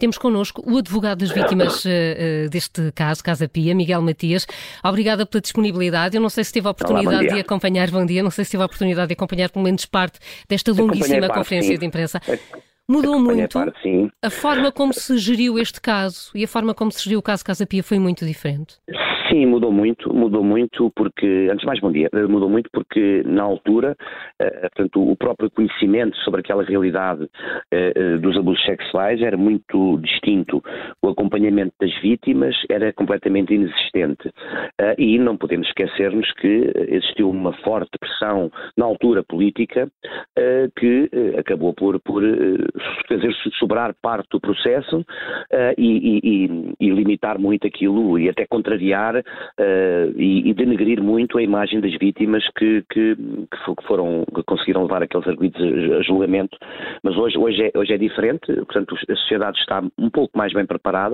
Temos connosco o advogado das vítimas uh, deste caso, Casa Pia, Miguel Matias. Obrigada pela disponibilidade. Eu não sei se teve a oportunidade Olá, de acompanhar, bom dia, não sei se teve a oportunidade de acompanhar pelo menos parte desta longuíssima parte, conferência sim. de imprensa. Mudou muito. Parte, a forma como se geriu este caso e a forma como se geriu o caso Casa Pia foi muito diferente. Sim, mudou muito, mudou muito porque, antes de mais, bom dia, eh, mudou muito porque na altura, uh, portanto, o próprio conhecimento sobre aquela realidade dos abusos sexuais era muito distinto. Acompanhamento das vítimas era completamente inexistente. Uh, e não podemos esquecer-nos que existiu uma forte pressão na altura política que acabou por, por fazer sobrar parte do processo e, e, e limitar muito aquilo e até contrariar e, denegrir muito a imagem das vítimas que, que, que foram, que conseguiram levar aqueles arguidos a, julgamento. Mas hoje, hoje, é, hoje é diferente, portanto, a sociedade está um pouco mais bem preparada,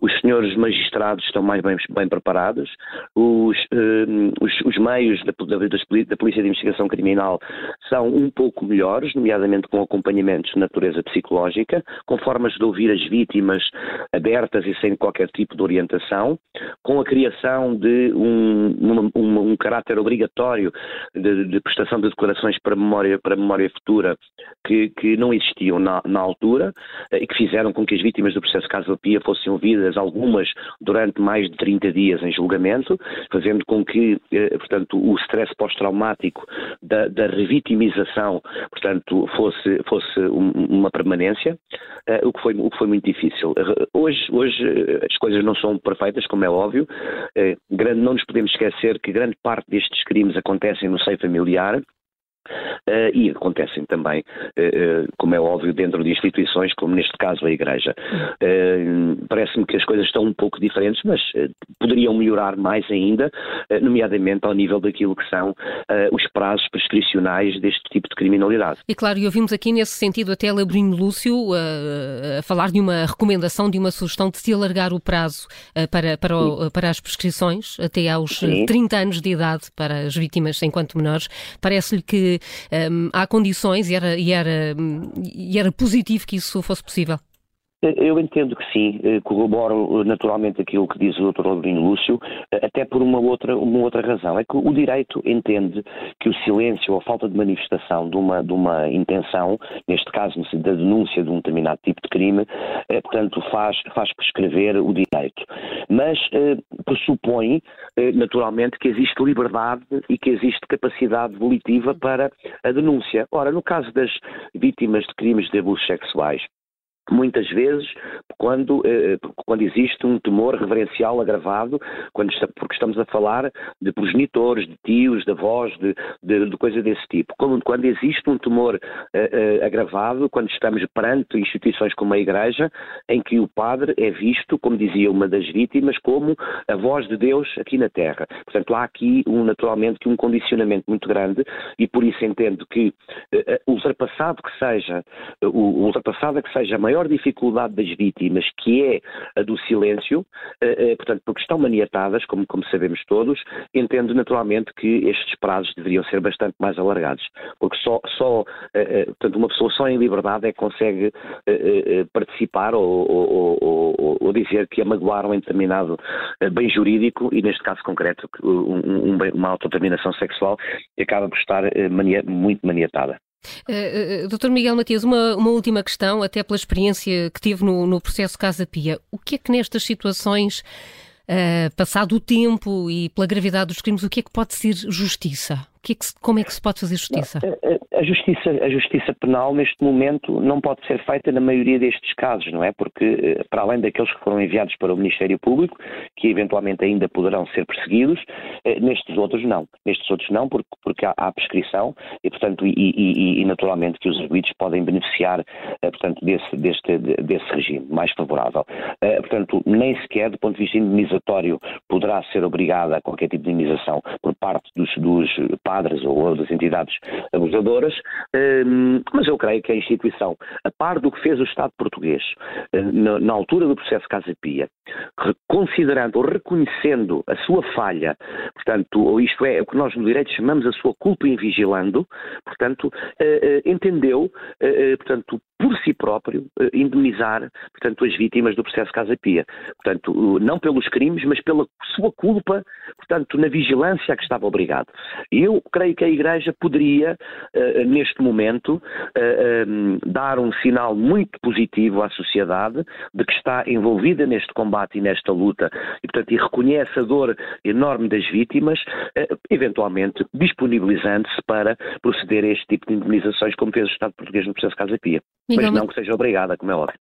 os senhores magistrados estão mais bem, bem preparados, os, uh, os, os, meios da, da, da Polícia de Investigação Criminal são um pouco melhores, nomeadamente com acompanhamentos de natureza psicológica, com formas de ouvir as vítimas abertas e sem qualquer tipo de orientação, com a criação de um, um, um caráter obrigatório de, de, prestação de declarações para memória, para memória futura que, que não existiam na, na, altura eh, e que fizeram com que as vítimas do processo Casa Pia fossem ouvidas, algumas durante mais de 30 dias em julgamento, fazendo com que, eh, portanto, o stress pós-traumático da, da, revitimização, portanto, fosse, fosse uma permanência, eh, o, que foi, o que foi muito difícil. Hoje, hoje as coisas não são perfeitas, como é óbvio, eh, não nos podemos esquecer que grande parte destes crimes acontecem no seio familiar Uh, e acontecem também, uh, como é óbvio, dentro de instituições, como neste caso a Igreja. Parece-me que as coisas estão um pouco diferentes, mas poderiam melhorar mais ainda, nomeadamente ao nível daquilo que são os prazos prescricionais deste tipo de criminalidade. E claro, e ouvimos aqui nesse sentido até Labrino Lúcio a falar de uma recomendação, de uma sugestão de se alargar o prazo para, para, o, para as prescrições até aos Sim. 30 anos de idade para as vítimas enquanto menores. Parece-lhe que um, há condições e era, e, era, e era positivo que isso fosse possível? Eu entendo que sim, eh, corroboro eh, naturalmente aquilo que diz o Dr. Ladrinho Lúcio, eh, até por uma outra, uma outra razão. É que o direito entende que o silêncio ou a falta de manifestação de uma, de uma intenção, neste caso da denúncia de um determinado tipo de crime, portanto faz, faz prescrever o direito. Mas pressupõe naturalmente que existe liberdade e que existe capacidade volitiva para a denúncia. Ora, no caso das vítimas de crimes de abusos sexuais, muitas vezes quando, eh, quando existe um temor reverencial agravado, quando porque estamos a falar de progenitores, de tios, de avós, de, de, de coisa desse tipo. Quando, quando existe um temor eh, eh, agravado, quando estamos perante instituições como a Igreja, em que o padre é visto, como dizia uma das vítimas, como a voz de Deus aqui na Terra. Portanto, há aqui um, naturalmente um condicionamento muito grande e por isso entendo que ultrapassado que seja, o, ultrapassada que seja a maior dificuldade das vítimas, que é a do silêncio, eh, eh, portanto, porque estão maniatadas, como, como sabemos todos, entendo naturalmente que estes prazos deveriam ser bastante mais alargados, porque só, só eh, portanto, uma pessoa só em liberdade é que consegue participar ou, ou, ou, ou dizer que amagoaram em determinado bem jurídico e, neste caso concreto, um, um, uma autodeterminação sexual acaba por estar mania, muito maniatada. Uh, uh, Dr. Miguel Matias, uma, uma, última questão, até pela experiência que tive no, no processo Casa Pia. O que é que nestas situações, uh, passado o tempo e pela gravidade dos crimes, o que é que pode ser justiça? Que é como é que se pode fazer justiça? A, a, justiça? a justiça penal, neste momento, não pode ser feita na maioria destes casos, não é? Porque, eh, para além daqueles que foram enviados para o Ministério Público, que eventualmente ainda poderão ser perseguidos, eh, nestes outros não. Nestes outros não, porque, porque há, há prescrição e, portanto, e, e, e, naturalmente que os arguidos podem beneficiar, eh, portanto, desse, deste, desse regime mais favorável. Portanto, nem sequer, do ponto de vista indemnizatório, poderá ser obrigada a qualquer tipo de indemnização por parte dos, dos padres ou das entidades abusadoras, hum, mas eu creio que a instituição, a par do que fez o Estado português hum, na altura do processo Casa Pia, considerando ou reconhecendo a sua falha, portanto, ou isto é, o que nós no direito chamamos a sua culpa em vigilando, portanto, eh, eh, entendeu, eh, portanto, por si próprio, uh, indemnizar, portanto, as vítimas do processo Casa Pia. Portanto, não pelos crimes, mas pela sua culpa, portanto, na vigilância a que estava obrigado. Eu creio que a Igreja poderia, neste momento, um, dar um sinal muito positivo à sociedade de que está envolvida neste combate e nesta luta e, portanto, e reconhece a dor enorme das vítimas, eventualmente disponibilizando-se para proceder a este tipo de indemnizações, como fez o Estado português no processo Casa Pia. Miguel, mas não que seja obrigada, como é óbvio.